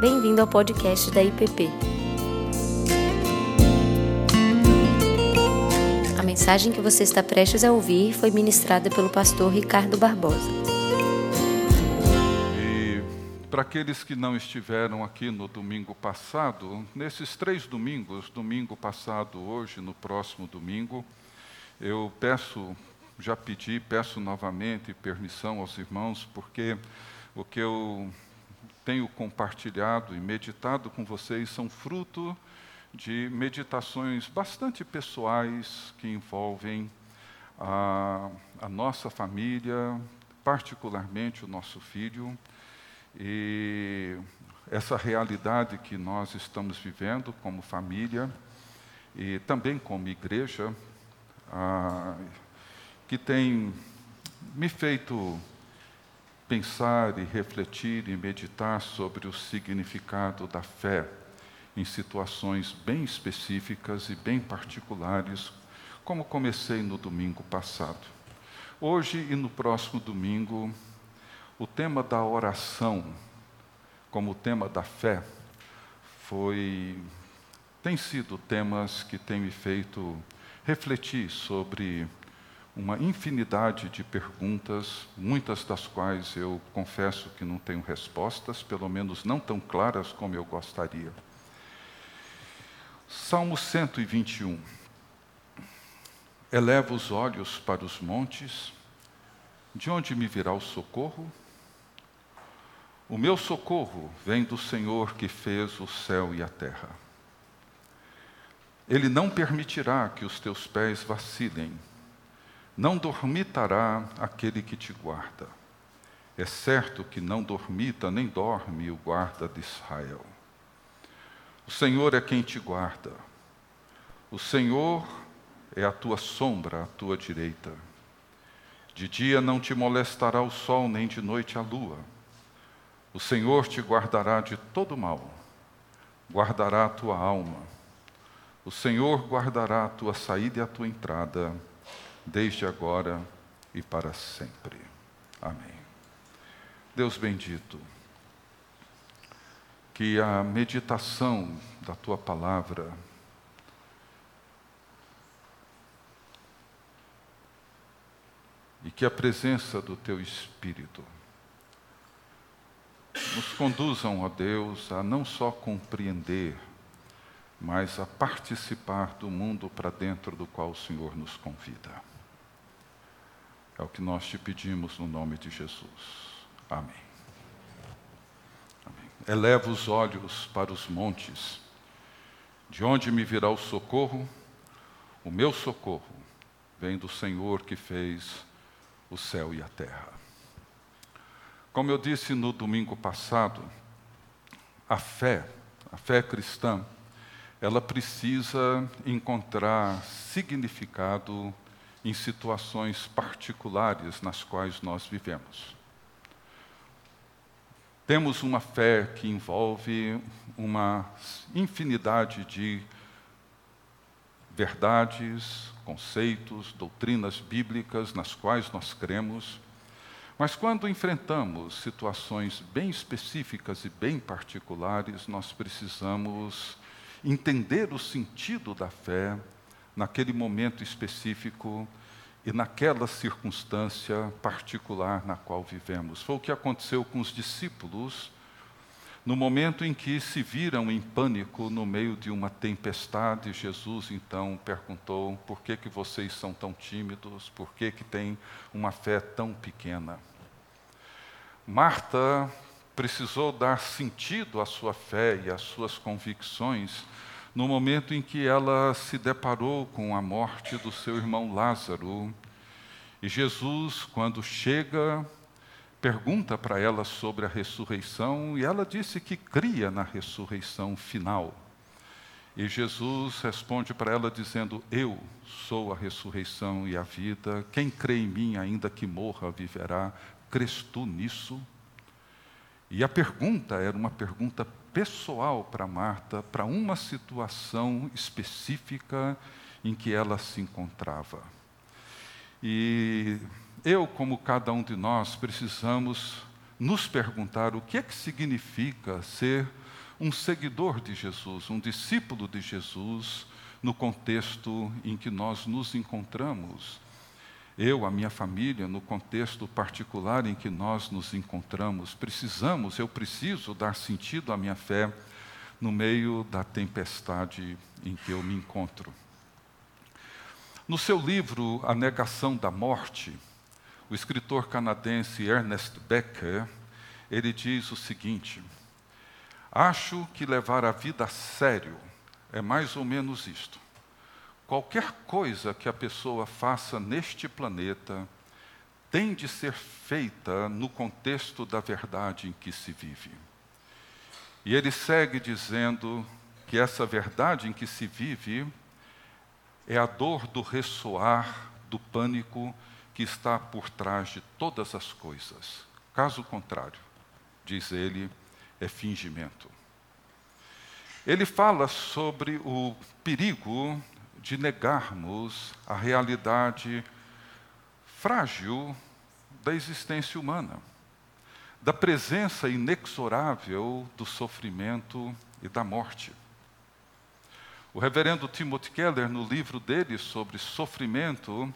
Bem-vindo ao podcast da IPP. A mensagem que você está prestes a ouvir foi ministrada pelo pastor Ricardo Barbosa. E para aqueles que não estiveram aqui no domingo passado, nesses três domingos, domingo passado, hoje, no próximo domingo, eu peço, já pedi, peço novamente permissão aos irmãos, porque o que eu tenho compartilhado e meditado com vocês são fruto de meditações bastante pessoais que envolvem a, a nossa família, particularmente o nosso filho, e essa realidade que nós estamos vivendo como família e também como igreja, ah, que tem me feito pensar e refletir e meditar sobre o significado da fé em situações bem específicas e bem particulares, como comecei no domingo passado. Hoje e no próximo domingo, o tema da oração, como tema da fé, foi tem sido temas que têm me feito refletir sobre uma infinidade de perguntas, muitas das quais eu confesso que não tenho respostas, pelo menos não tão claras como eu gostaria. Salmo 121. Eleva os olhos para os montes, de onde me virá o socorro? O meu socorro vem do Senhor que fez o céu e a terra. Ele não permitirá que os teus pés vacilem não dormitará aquele que te guarda. É certo que não dormita nem dorme o guarda de Israel. O Senhor é quem te guarda. O Senhor é a tua sombra à tua direita. De dia não te molestará o sol, nem de noite a lua. O Senhor te guardará de todo mal, guardará a tua alma. O Senhor guardará a tua saída e a tua entrada desde agora e para sempre. Amém. Deus bendito, que a meditação da tua palavra e que a presença do teu Espírito nos conduzam, ó Deus, a não só compreender, mas a participar do mundo para dentro do qual o Senhor nos convida. É o que nós te pedimos no nome de Jesus. Amém. Amém. Eleva os olhos para os montes, de onde me virá o socorro? O meu socorro vem do Senhor que fez o céu e a terra. Como eu disse no domingo passado, a fé, a fé cristã, ela precisa encontrar significado em situações particulares nas quais nós vivemos. Temos uma fé que envolve uma infinidade de verdades, conceitos, doutrinas bíblicas nas quais nós cremos, mas quando enfrentamos situações bem específicas e bem particulares, nós precisamos entender o sentido da fé naquele momento específico e naquela circunstância particular na qual vivemos. Foi o que aconteceu com os discípulos no momento em que se viram em pânico no meio de uma tempestade. Jesus então perguntou: "Por que que vocês são tão tímidos? Por que que têm uma fé tão pequena?" Marta precisou dar sentido à sua fé e às suas convicções no momento em que ela se deparou com a morte do seu irmão Lázaro. E Jesus, quando chega, pergunta para ela sobre a ressurreição e ela disse que cria na ressurreição final. E Jesus responde para ela dizendo: Eu sou a ressurreição e a vida. Quem crê em mim, ainda que morra, viverá. Crês tu nisso? E a pergunta era uma pergunta pessoal para Marta, para uma situação específica em que ela se encontrava. E eu, como cada um de nós, precisamos nos perguntar o que é que significa ser um seguidor de Jesus, um discípulo de Jesus, no contexto em que nós nos encontramos. Eu, a minha família, no contexto particular em que nós nos encontramos, precisamos, eu preciso dar sentido à minha fé no meio da tempestade em que eu me encontro. No seu livro A Negação da Morte, o escritor canadense Ernest Becker, ele diz o seguinte: Acho que levar a vida a sério é mais ou menos isto. Qualquer coisa que a pessoa faça neste planeta tem de ser feita no contexto da verdade em que se vive. E ele segue dizendo que essa verdade em que se vive é a dor do ressoar, do pânico que está por trás de todas as coisas. Caso contrário, diz ele, é fingimento. Ele fala sobre o perigo de negarmos a realidade frágil da existência humana, da presença inexorável do sofrimento e da morte. O reverendo Timothy Keller, no livro dele sobre sofrimento,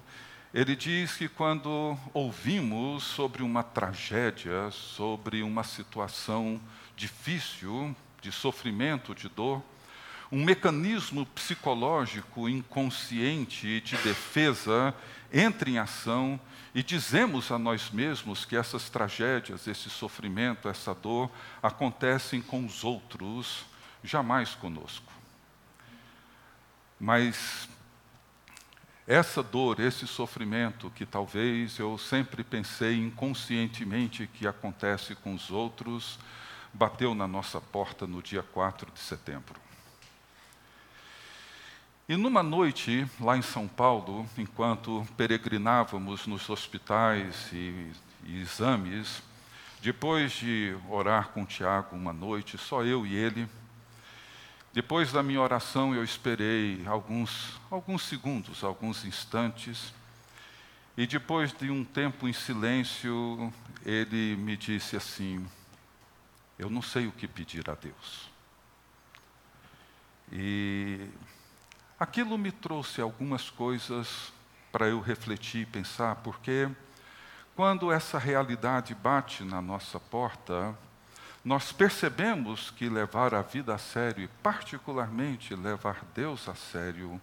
ele diz que quando ouvimos sobre uma tragédia, sobre uma situação difícil, de sofrimento, de dor, um mecanismo psicológico inconsciente de defesa entra em ação e dizemos a nós mesmos que essas tragédias, esse sofrimento, essa dor acontecem com os outros, jamais conosco. Mas essa dor, esse sofrimento que talvez eu sempre pensei inconscientemente que acontece com os outros, bateu na nossa porta no dia 4 de setembro. E numa noite, lá em São Paulo, enquanto peregrinávamos nos hospitais e, e exames, depois de orar com Tiago uma noite, só eu e ele, depois da minha oração, eu esperei alguns, alguns segundos, alguns instantes, e depois de um tempo em silêncio, ele me disse assim: Eu não sei o que pedir a Deus. E aquilo me trouxe algumas coisas para eu refletir e pensar, porque quando essa realidade bate na nossa porta, nós percebemos que levar a vida a sério, e particularmente levar Deus a sério,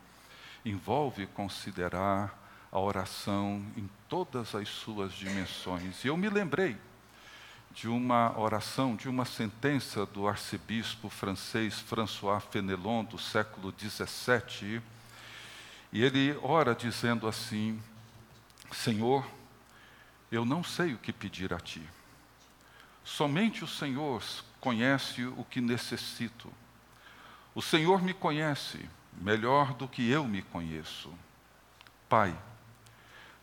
envolve considerar a oração em todas as suas dimensões. E eu me lembrei de uma oração, de uma sentença do arcebispo francês François Fenelon, do século XVII, e ele ora dizendo assim: Senhor, eu não sei o que pedir a Ti Somente o Senhor conhece o que necessito. O Senhor me conhece melhor do que eu me conheço. Pai,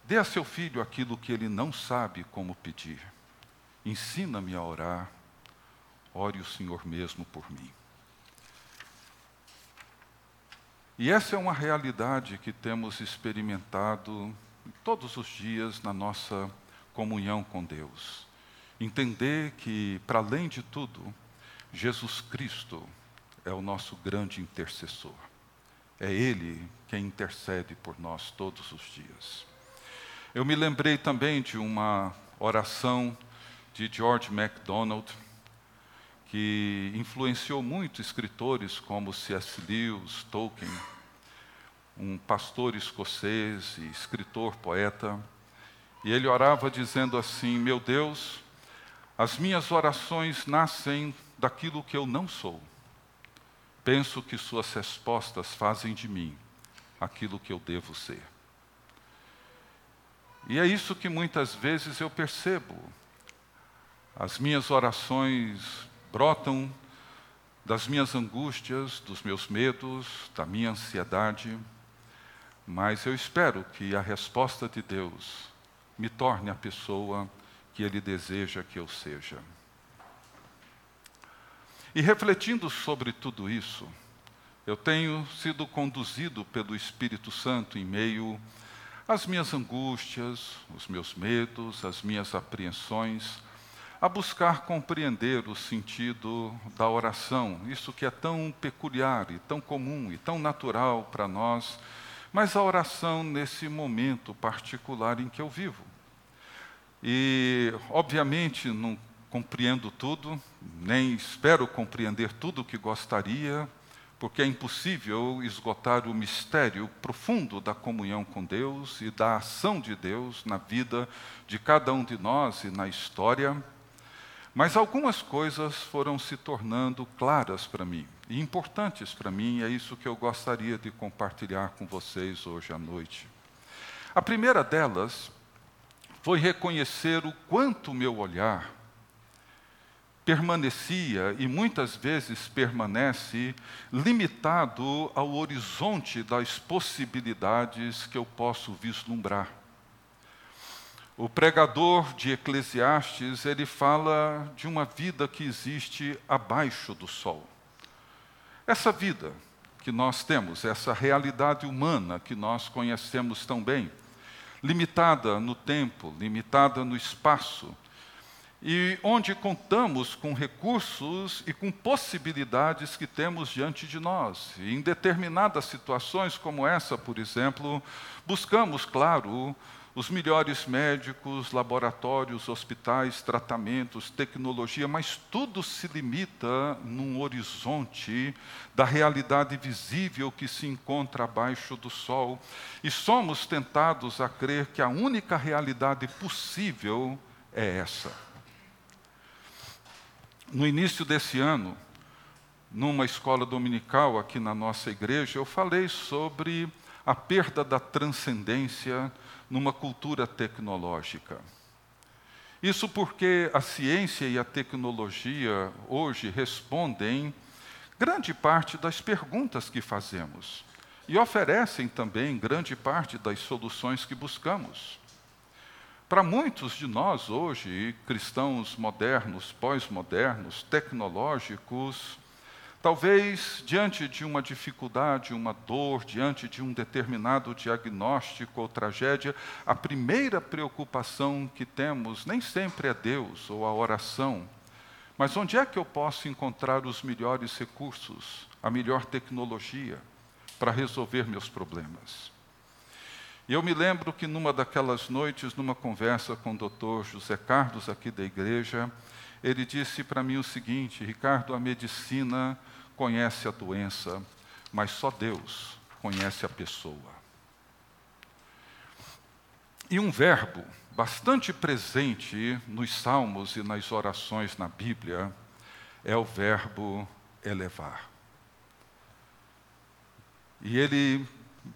dê a seu filho aquilo que ele não sabe como pedir. Ensina-me a orar. Ore o Senhor mesmo por mim. E essa é uma realidade que temos experimentado todos os dias na nossa comunhão com Deus. Entender que, para além de tudo, Jesus Cristo é o nosso grande intercessor. É Ele quem intercede por nós todos os dias. Eu me lembrei também de uma oração de George MacDonald, que influenciou muito escritores como C.S. Lewis, Tolkien, um pastor escocês e escritor, poeta. E ele orava dizendo assim: Meu Deus, as minhas orações nascem daquilo que eu não sou. Penso que suas respostas fazem de mim aquilo que eu devo ser. E é isso que muitas vezes eu percebo. As minhas orações brotam das minhas angústias, dos meus medos, da minha ansiedade, mas eu espero que a resposta de Deus me torne a pessoa que Ele deseja que eu seja. E refletindo sobre tudo isso, eu tenho sido conduzido pelo Espírito Santo em meio às minhas angústias, os meus medos, as minhas apreensões, a buscar compreender o sentido da oração, isso que é tão peculiar e tão comum e tão natural para nós, mas a oração nesse momento particular em que eu vivo. E, obviamente, não compreendo tudo, nem espero compreender tudo o que gostaria, porque é impossível esgotar o mistério profundo da comunhão com Deus e da ação de Deus na vida de cada um de nós e na história. Mas algumas coisas foram se tornando claras para mim e importantes para mim, e é isso que eu gostaria de compartilhar com vocês hoje à noite. A primeira delas foi reconhecer o quanto meu olhar permanecia e muitas vezes permanece limitado ao horizonte das possibilidades que eu posso vislumbrar. O pregador de Eclesiastes, ele fala de uma vida que existe abaixo do sol. Essa vida que nós temos, essa realidade humana que nós conhecemos tão bem, limitada no tempo, limitada no espaço, e onde contamos com recursos e com possibilidades que temos diante de nós. E em determinadas situações, como essa, por exemplo, buscamos, claro, os melhores médicos, laboratórios, hospitais, tratamentos, tecnologia, mas tudo se limita num horizonte da realidade visível que se encontra abaixo do sol. E somos tentados a crer que a única realidade possível é essa no início desse ano, numa escola dominical aqui na nossa igreja, eu falei sobre a perda da transcendência numa cultura tecnológica. Isso porque a ciência e a tecnologia hoje respondem grande parte das perguntas que fazemos e oferecem também grande parte das soluções que buscamos. Para muitos de nós hoje, cristãos modernos, pós-modernos, tecnológicos, talvez diante de uma dificuldade, uma dor, diante de um determinado diagnóstico ou tragédia, a primeira preocupação que temos nem sempre é Deus ou a oração, mas onde é que eu posso encontrar os melhores recursos, a melhor tecnologia para resolver meus problemas? E eu me lembro que numa daquelas noites, numa conversa com o doutor José Carlos, aqui da igreja, ele disse para mim o seguinte: Ricardo, a medicina conhece a doença, mas só Deus conhece a pessoa. E um verbo bastante presente nos salmos e nas orações na Bíblia é o verbo elevar. E ele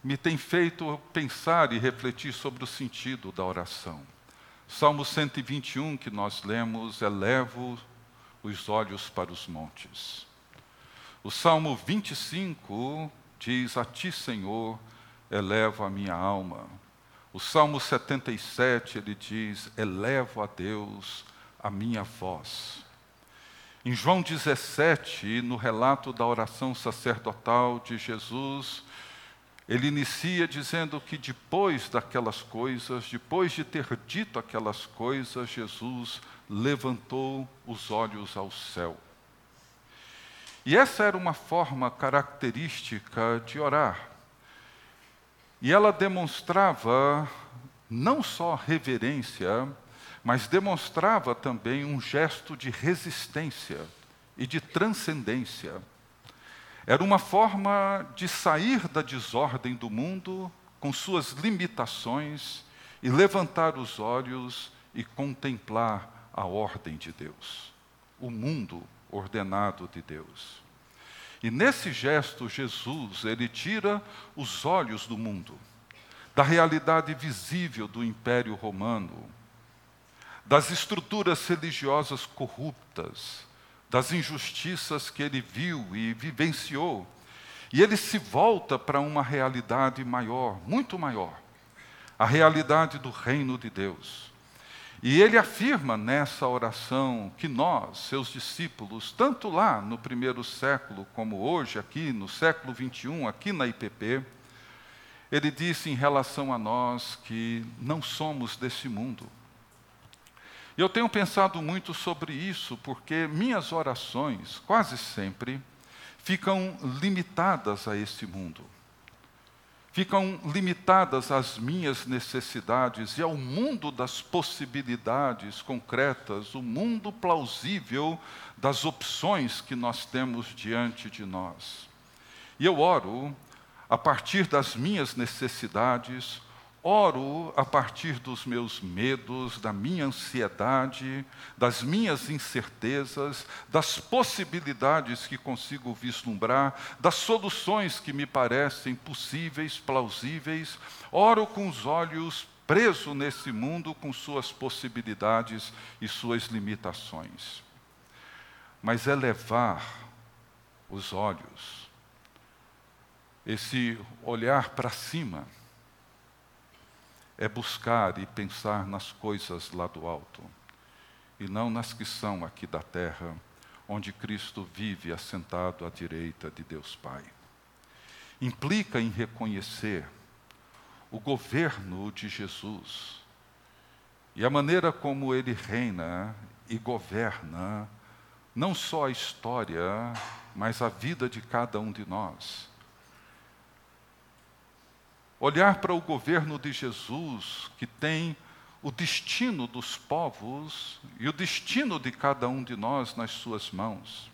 me tem feito pensar e refletir sobre o sentido da oração. Salmo 121, que nós lemos, elevo os olhos para os montes. O Salmo 25 diz: A ti, Senhor, elevo a minha alma. O Salmo 77, ele diz: Elevo a Deus a minha voz. Em João 17, no relato da oração sacerdotal de Jesus, ele inicia dizendo que depois daquelas coisas, depois de ter dito aquelas coisas, Jesus levantou os olhos ao céu. E essa era uma forma característica de orar. E ela demonstrava não só reverência, mas demonstrava também um gesto de resistência e de transcendência. Era uma forma de sair da desordem do mundo com suas limitações e levantar os olhos e contemplar a ordem de Deus, o mundo ordenado de Deus. E nesse gesto, Jesus, ele tira os olhos do mundo, da realidade visível do Império Romano, das estruturas religiosas corruptas, das injustiças que ele viu e vivenciou. E ele se volta para uma realidade maior, muito maior, a realidade do reino de Deus. E ele afirma nessa oração que nós, seus discípulos, tanto lá no primeiro século como hoje, aqui no século 21, aqui na IPP, ele disse em relação a nós que não somos desse mundo Eu tenho pensado muito sobre isso porque minhas orações, quase sempre, ficam limitadas a esse mundo. Ficam limitadas às minhas necessidades e ao mundo das possibilidades concretas, o mundo plausível das opções que nós temos diante de nós. E eu oro a partir das minhas necessidades, oro a partir dos meus medos, da minha ansiedade, das minhas incertezas, das possibilidades que consigo vislumbrar, das soluções que me parecem possíveis, plausíveis. Oro com os olhos preso nesse mundo com suas possibilidades e suas limitações. Mas é levar os olhos, esse olhar para cima, é buscar e pensar nas coisas lá do alto, e não nas que são aqui da terra, onde Cristo vive assentado à direita de Deus Pai. Implica em reconhecer o governo de Jesus e a maneira como ele reina e governa não só a história, mas a vida de cada um de nós olhar para o governo de Jesus, que tem o destino dos povos e o destino de cada um de nós nas suas mãos.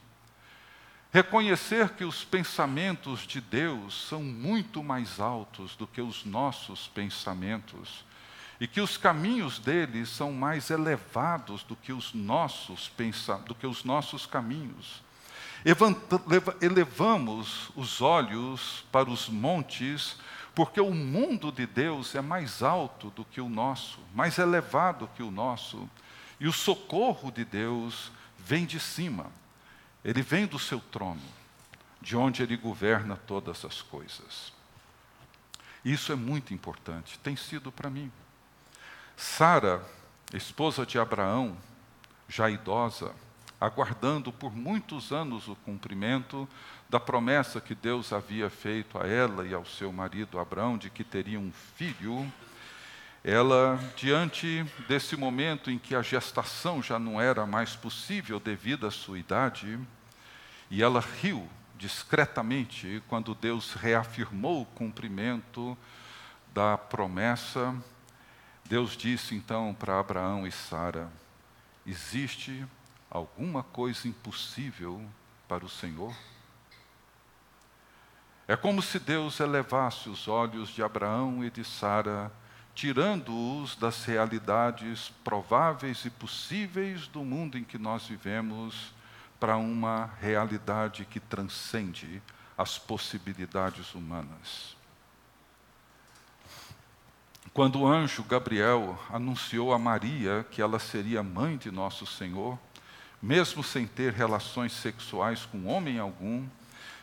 Reconhecer que os pensamentos de Deus são muito mais altos do que os nossos pensamentos e que os caminhos dele são mais elevados do que os nossos do que os nossos caminhos. Elevamos os olhos para os montes porque o mundo de Deus é mais alto do que o nosso, mais elevado que o nosso, e o socorro de Deus vem de cima, ele vem do seu trono, de onde ele governa todas as coisas. Isso é muito importante, tem sido para mim. Sara, esposa de Abraão, já idosa, aguardando por muitos anos o cumprimento da promessa que Deus havia feito a ela e ao seu marido Abraão de que teria um filho, ela, diante desse momento em que a gestação já não era mais possível devido à sua idade, e ela riu discretamente quando Deus reafirmou o cumprimento da promessa, Deus disse então para Abraão e Sara: Existe alguma coisa impossível para o Senhor? É como se Deus elevasse os olhos de Abraão e de Sara, tirando-os das realidades prováveis e possíveis do mundo em que nós vivemos, para uma realidade que transcende as possibilidades humanas. Quando o anjo Gabriel anunciou a Maria que ela seria mãe de nosso Senhor, mesmo sem ter relações sexuais com homem algum,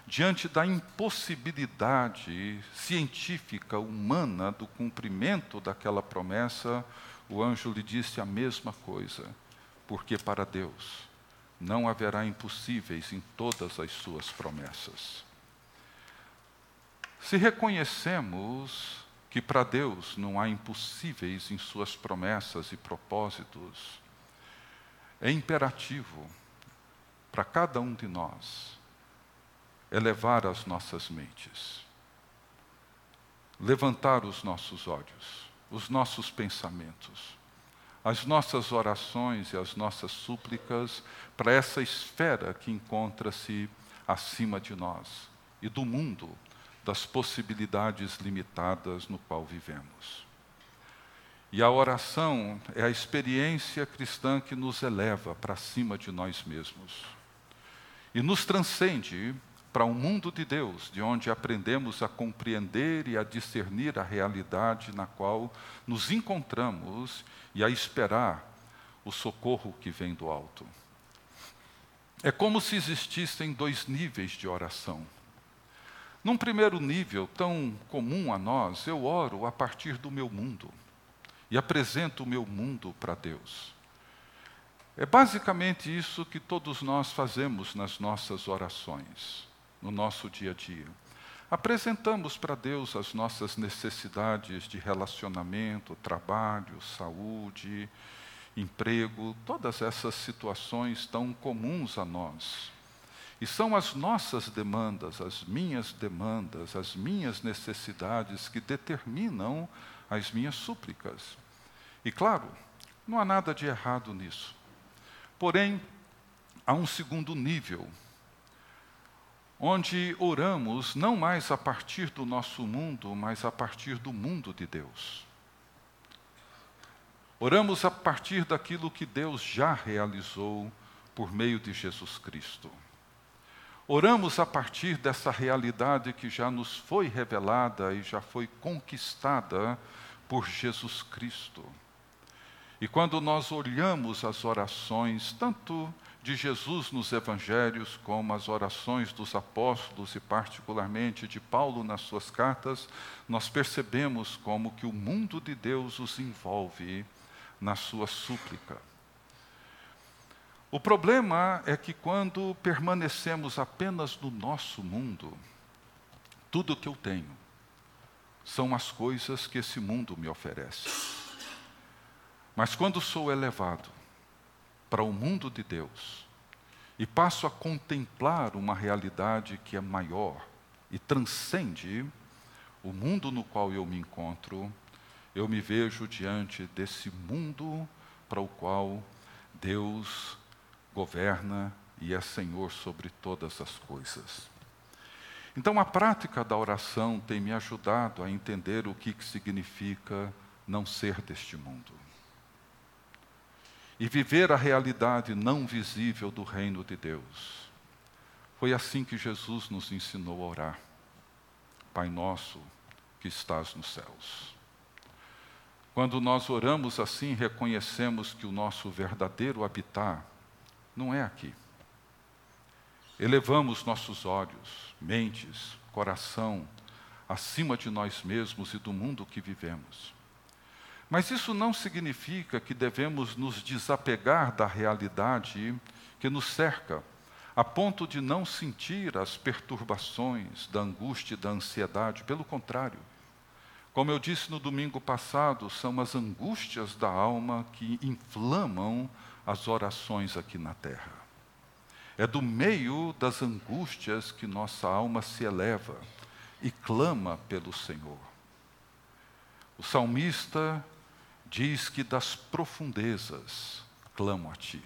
diante da impossibilidade científica, humana, do cumprimento daquela promessa, o anjo lhe disse a mesma coisa, porque para Deus não haverá impossíveis em todas as suas promessas. Se reconhecemos que para Deus não há impossíveis em suas promessas e propósitos, é imperativo para cada um de nós elevar as nossas mentes, levantar os nossos olhos, os nossos pensamentos, as nossas orações e as nossas súplicas para essa esfera que encontra-se acima de nós e do mundo das possibilidades limitadas no qual vivemos. E a oração é a experiência cristã que nos eleva para cima de nós mesmos e nos transcende para um mundo de Deus, de onde aprendemos a compreender e a discernir a realidade na qual nos encontramos e a esperar o socorro que vem do alto. É como se existissem dois níveis de oração. Num primeiro nível, tão comum a nós, eu oro a partir do meu mundo e apresento o meu mundo para Deus. É basicamente isso que todos nós fazemos nas nossas orações no nosso dia a dia. Apresentamos para Deus as nossas necessidades de relacionamento, trabalho, saúde emprego, todas essas situações tão comuns a nós. E são as nossas demandas, as minhas demandas, as minhas necessidades que determinam as minhas súplicas. E claro, não há nada de errado nisso. Porém, há um segundo nível, onde oramos não mais a partir do nosso mundo, mas a partir do mundo de Deus. Oramos a partir daquilo que Deus já realizou por meio de Jesus Cristo. Oramos a partir dessa realidade que já nos foi revelada e já foi conquistada por Jesus Cristo. E quando nós olhamos as orações, tanto de Jesus nos evangelhos, como as orações dos apóstolos e particularmente de Paulo nas suas cartas, nós percebemos como que o mundo de Deus os envolve na sua súplica. O problema é que quando permanecemos apenas no nosso mundo, tudo o que eu tenho são as coisas que esse mundo me oferece. Mas quando sou elevado para o mundo de Deus e passo a contemplar uma realidade que é maior e transcende o mundo no qual eu me encontro, eu me vejo diante desse mundo para o qual Deus governa e é Senhor sobre todas as coisas. Então, a prática da oração tem me ajudado a entender o que, significa não ser deste mundo. E viver a realidade não visível do reino de Deus. Foi assim que Jesus nos ensinou a orar. Pai nosso que estás nos céus quando nós oramos assim, reconhecemos que o nosso verdadeiro habitar não é aqui. Elevamos nossos olhos, mentes, coração acima de nós mesmos e do mundo que vivemos. Mas isso não significa que devemos nos desapegar da realidade que nos cerca, a ponto de não sentir as perturbações da angústia e da ansiedade. Pelo contrário, como eu disse no domingo passado, são as angústias da alma que inflamam as orações aqui na terra. É do meio das angústias que nossa alma se eleva e clama pelo Senhor. O salmista diz que das profundezas clamo a ti.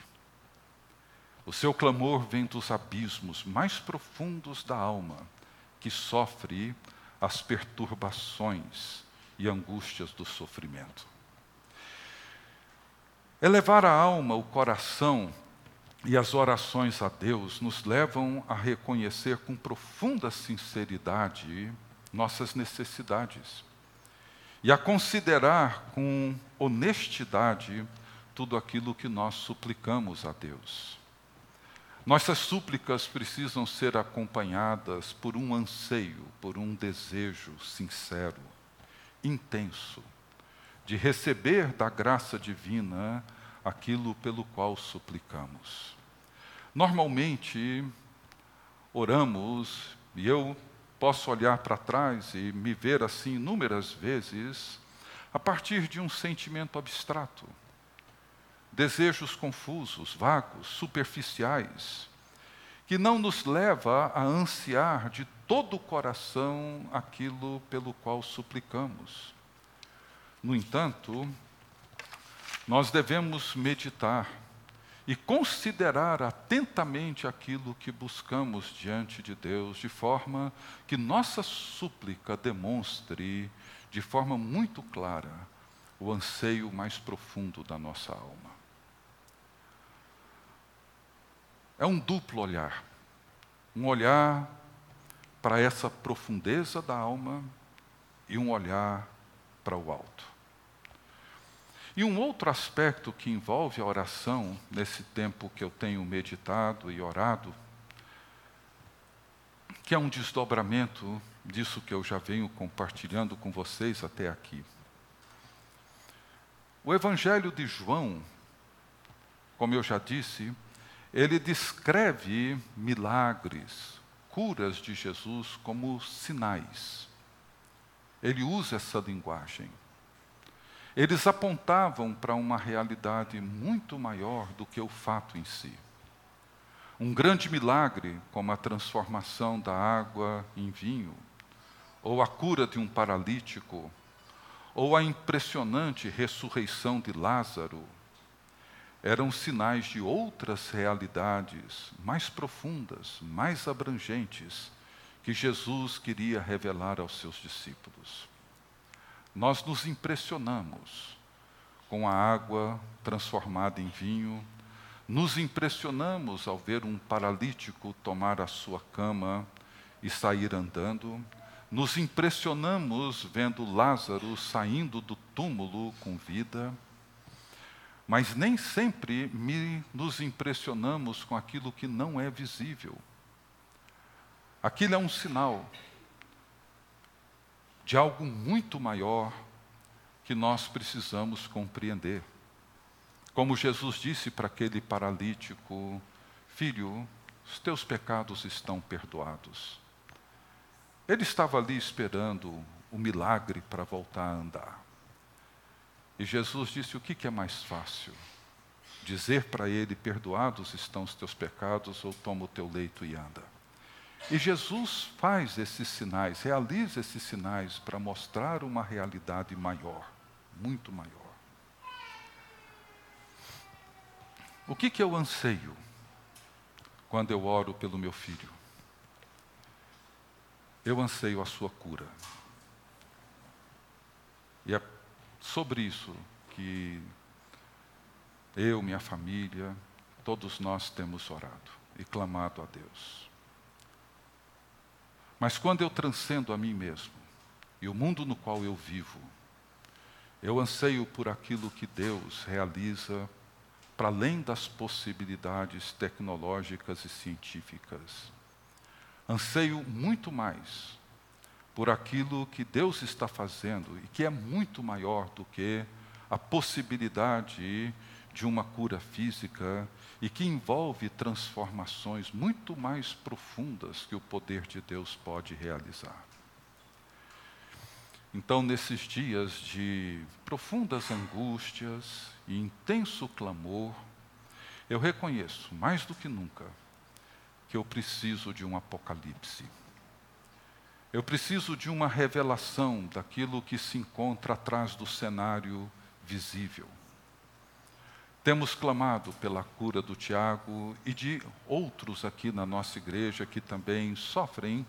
O seu clamor vem dos abismos mais profundos da alma, que sofre as perturbações e angústias do sofrimento. Elevar a alma, o coração e as orações a Deus nos levam a reconhecer com profunda sinceridade nossas necessidades e a considerar com honestidade tudo aquilo que nós suplicamos a Deus. Nossas súplicas precisam ser acompanhadas por um anseio, por um desejo sincero, intenso, de receber da graça divina aquilo pelo qual suplicamos. Normalmente, oramos, e eu posso olhar para trás e me ver assim inúmeras vezes, a partir de um sentimento abstrato desejos confusos, vagos, superficiais, que não nos leva a ansiar de todo o coração aquilo pelo qual suplicamos. No entanto, nós devemos meditar e considerar atentamente aquilo que buscamos diante de Deus, de forma que nossa súplica demonstre de forma muito clara o anseio mais profundo da nossa alma. É um duplo olhar. Um olhar para essa profundeza da alma e um olhar para o alto. E um outro aspecto que envolve a oração, nesse tempo que eu tenho meditado e orado, que é um desdobramento disso que eu já venho compartilhando com vocês até aqui. O Evangelho de João, como eu já disse, ele descreve milagres, curas de Jesus como sinais. Ele usa essa linguagem. Eles apontavam para uma realidade muito maior do que o fato em si. Um grande milagre, como a transformação da água em vinho, ou a cura de um paralítico, ou a impressionante ressurreição de Lázaro, eram sinais de outras realidades mais profundas, mais abrangentes, que Jesus queria revelar aos seus discípulos. Nós nos impressionamos com a água transformada em vinho, nos impressionamos ao ver um paralítico tomar a sua cama e sair andando, nos impressionamos vendo Lázaro saindo do túmulo com vida, mas nem sempre me, nos impressionamos com aquilo que não é visível. Aquilo é um sinal de algo muito maior que nós precisamos compreender. Como Jesus disse para aquele paralítico: Filho, os teus pecados estão perdoados. Ele estava ali esperando o milagre para voltar a andar. E Jesus disse: O que, é mais fácil? Dizer para ele: Perdoados estão os teus pecados, ou toma o teu leito e anda. E Jesus faz esses sinais, realiza esses sinais para mostrar uma realidade maior, muito maior. O que, que eu anseio quando eu oro pelo meu filho? Eu anseio a sua cura. E é sobre isso que eu, minha família, todos nós temos orado e clamado a Deus. Mas quando eu transcendo a mim mesmo e o mundo no qual eu vivo, eu anseio por aquilo que Deus realiza para além das possibilidades tecnológicas e científicas. Anseio muito mais por aquilo que Deus está fazendo e que é muito maior do que a possibilidade de uma cura física e que envolve transformações muito mais profundas que o poder de Deus pode realizar. Então, nesses dias de profundas angústias e intenso clamor, eu reconheço, mais do que nunca, que eu preciso de um apocalipse. Eu preciso de uma revelação daquilo que se encontra atrás do cenário visível. Temos clamado pela cura do Tiago e de outros aqui na nossa igreja que também sofrem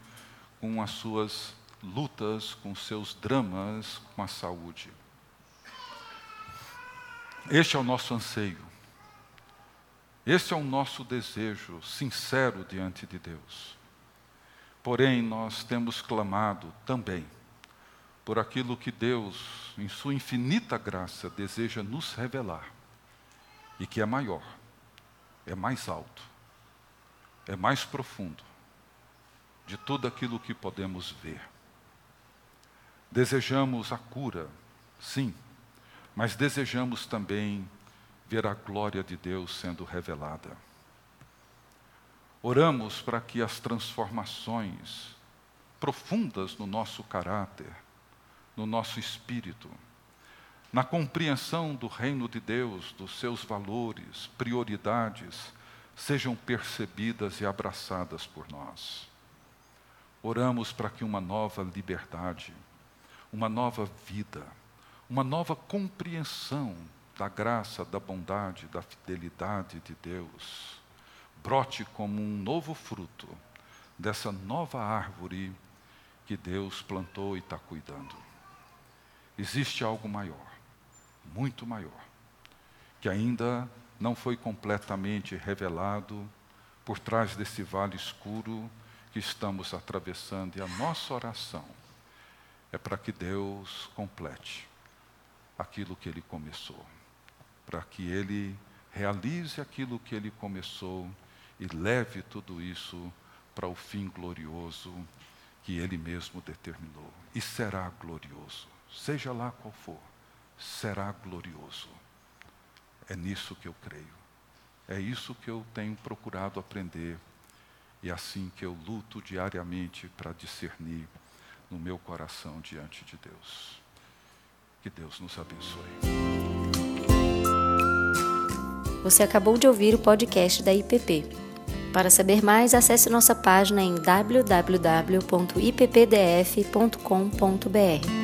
com as suas lutas, com seus dramas com a saúde. Este é o nosso anseio. Este é o nosso desejo sincero diante de Deus. Porém, nós temos clamado também por aquilo que Deus, em Sua infinita graça, deseja nos revelar e que é maior, é mais alto, é mais profundo de tudo aquilo que podemos ver. Desejamos a cura, sim, mas desejamos também ver a glória de Deus sendo revelada. Oramos para que as transformações profundas no nosso caráter, no nosso espírito, na compreensão do reino de Deus, dos seus valores, prioridades, sejam percebidas e abraçadas por nós. Oramos para que uma nova liberdade, uma nova vida, uma nova compreensão da graça, da bondade, da fidelidade de Deus brote como um novo fruto dessa nova árvore que Deus plantou e está cuidando. Existe algo maior muito maior, que ainda não foi completamente revelado por trás desse vale escuro que estamos atravessando. E a nossa oração é para que Deus complete aquilo que Ele começou, para que Ele realize aquilo que Ele começou e leve tudo isso para o fim glorioso que Ele mesmo determinou. E será glorioso, seja lá qual for será glorioso. É nisso que eu creio. É isso que eu tenho procurado aprender e é assim que eu luto diariamente para discernir no meu coração diante de Deus. Que Deus nos abençoe. Você acabou de ouvir o podcast da IPP. Para saber mais, acesse nossa página em www.ippdf.com.br.